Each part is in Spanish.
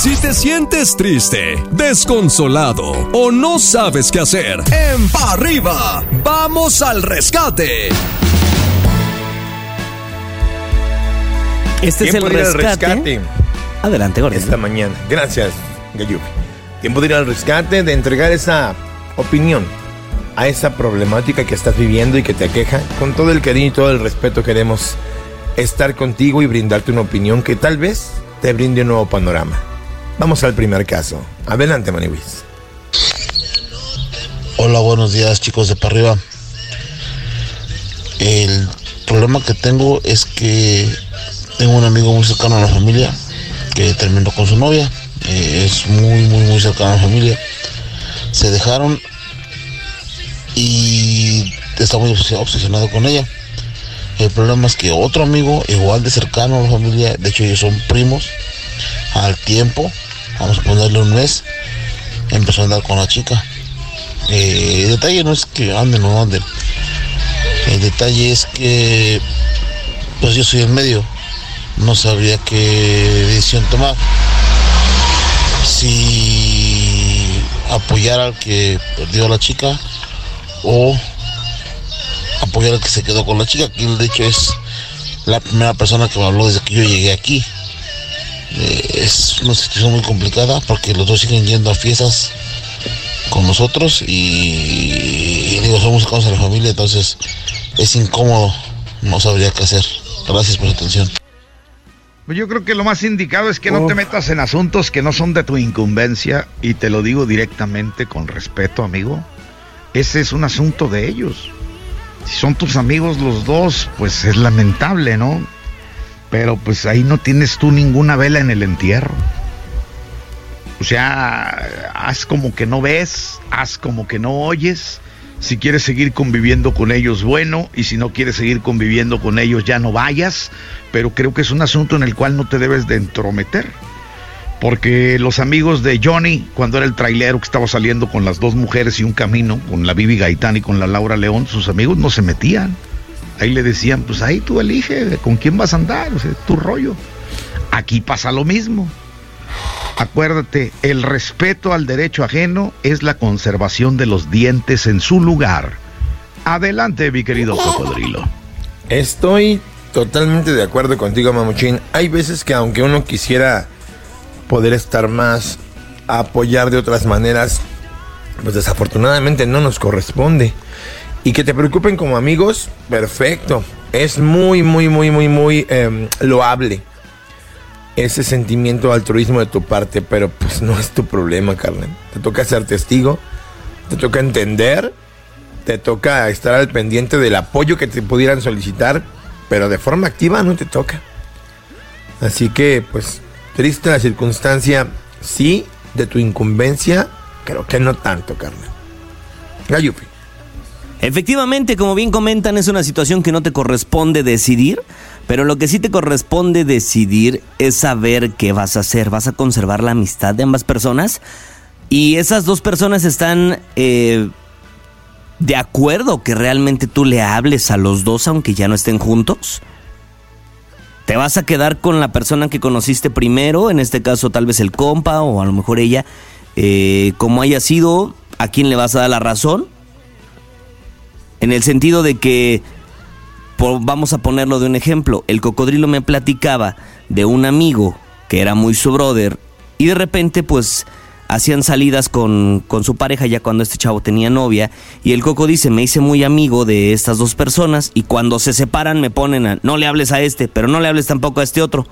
Si te sientes triste, desconsolado o no sabes qué hacer, en pa arriba, vamos al rescate. Este es el Tiempo de ir al rescate. Adelante, Gordon. Esta mañana. Gracias, Gayupi. Tiempo de ir al rescate, de entregar esa opinión a esa problemática que estás viviendo y que te aqueja. Con todo el cariño y todo el respeto queremos estar contigo y brindarte una opinión que tal vez te brinde un nuevo panorama. Vamos al primer caso. Adelante, Maniwis. Hola, buenos días chicos de para arriba. El problema que tengo es que tengo un amigo muy cercano a la familia que terminó con su novia. Eh, es muy, muy, muy cercano a la familia. Se dejaron y está muy obses- obsesionado con ella. El problema es que otro amigo, igual de cercano a la familia, de hecho ellos son primos, al tiempo, vamos a ponerle un mes, empezó a andar con la chica. Eh, el detalle no es que anden o no anden. El detalle es que pues yo soy el medio. No sabría qué decisión tomar. Si apoyar al que perdió a la chica o apoyar al que se quedó con la chica, que de hecho es la primera persona que me habló desde que yo llegué aquí. Eh, es una situación muy complicada porque los dos siguen yendo a fiestas con nosotros y, y digo, somos cercanos a la familia, entonces es incómodo, no sabría qué hacer. Gracias por su atención. Pues yo creo que lo más indicado es que no te metas en asuntos que no son de tu incumbencia y te lo digo directamente con respeto, amigo. Ese es un asunto de ellos. Si son tus amigos los dos, pues es lamentable, ¿no? Pero pues ahí no tienes tú ninguna vela en el entierro. O sea, haz como que no ves, haz como que no oyes. Si quieres seguir conviviendo con ellos, bueno, y si no quieres seguir conviviendo con ellos, ya no vayas. Pero creo que es un asunto en el cual no te debes de entrometer. Porque los amigos de Johnny, cuando era el trailero que estaba saliendo con las dos mujeres y un camino, con la Bibi Gaitán y con la Laura León, sus amigos no se metían. Ahí le decían, pues ahí tú elige con quién vas a andar, o sea, tu rollo. Aquí pasa lo mismo. Acuérdate, el respeto al derecho ajeno es la conservación de los dientes en su lugar. Adelante, mi querido cocodrilo. Estoy totalmente de acuerdo contigo, Mamuchín. Hay veces que aunque uno quisiera poder estar más, apoyar de otras maneras, pues desafortunadamente no nos corresponde. Y que te preocupen como amigos, perfecto. Es muy, muy, muy, muy, muy em, loable ese sentimiento de altruismo de tu parte, pero pues no es tu problema, Carmen. Te toca ser testigo, te toca entender, te toca estar al pendiente del apoyo que te pudieran solicitar, pero de forma activa no te toca. Así que, pues, triste la circunstancia, sí, de tu incumbencia, creo que no tanto, Carmen. Gayupi. Efectivamente, como bien comentan, es una situación que no te corresponde decidir, pero lo que sí te corresponde decidir es saber qué vas a hacer. ¿Vas a conservar la amistad de ambas personas? Y esas dos personas están eh, de acuerdo que realmente tú le hables a los dos aunque ya no estén juntos. ¿Te vas a quedar con la persona que conociste primero? En este caso tal vez el compa o a lo mejor ella. eh, como haya sido, ¿a quién le vas a dar la razón? En el sentido de que, por- vamos a ponerlo de un ejemplo, el cocodrilo me platicaba de un amigo que era muy su brother y de repente pues hacían salidas con, con su pareja ya cuando este chavo tenía novia y el coco dice, me hice muy amigo de estas dos personas y cuando se separan me ponen a, no le hables a este, pero no le hables tampoco a este otro.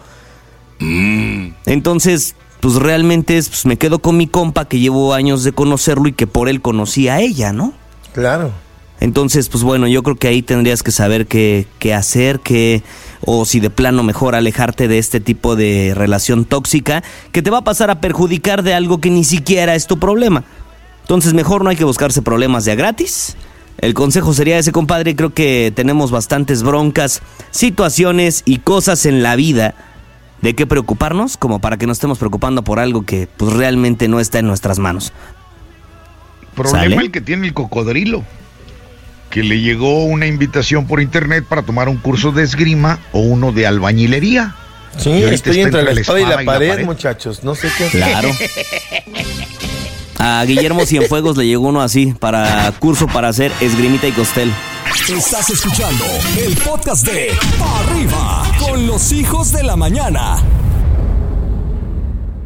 Entonces, pues realmente es, pues, me quedo con mi compa que llevo años de conocerlo y que por él conocí a ella, ¿no? Claro. Entonces, pues bueno, yo creo que ahí tendrías que saber qué, qué hacer, qué, o si de plano mejor alejarte de este tipo de relación tóxica que te va a pasar a perjudicar de algo que ni siquiera es tu problema. Entonces, mejor no hay que buscarse problemas de a gratis. El consejo sería ese, compadre. Creo que tenemos bastantes broncas, situaciones y cosas en la vida de qué preocuparnos, como para que nos estemos preocupando por algo que pues realmente no está en nuestras manos. Problema ¿Sale? el que tiene el cocodrilo. Que le llegó una invitación por internet para tomar un curso de esgrima o uno de albañilería. Sí, estoy está entre la espada y la, pared, pared. muchachos. No sé qué hacer. Claro. A Guillermo Cienfuegos le llegó uno así, para curso para hacer esgrimita y costel. Estás escuchando el podcast de Arriba con los hijos de la mañana.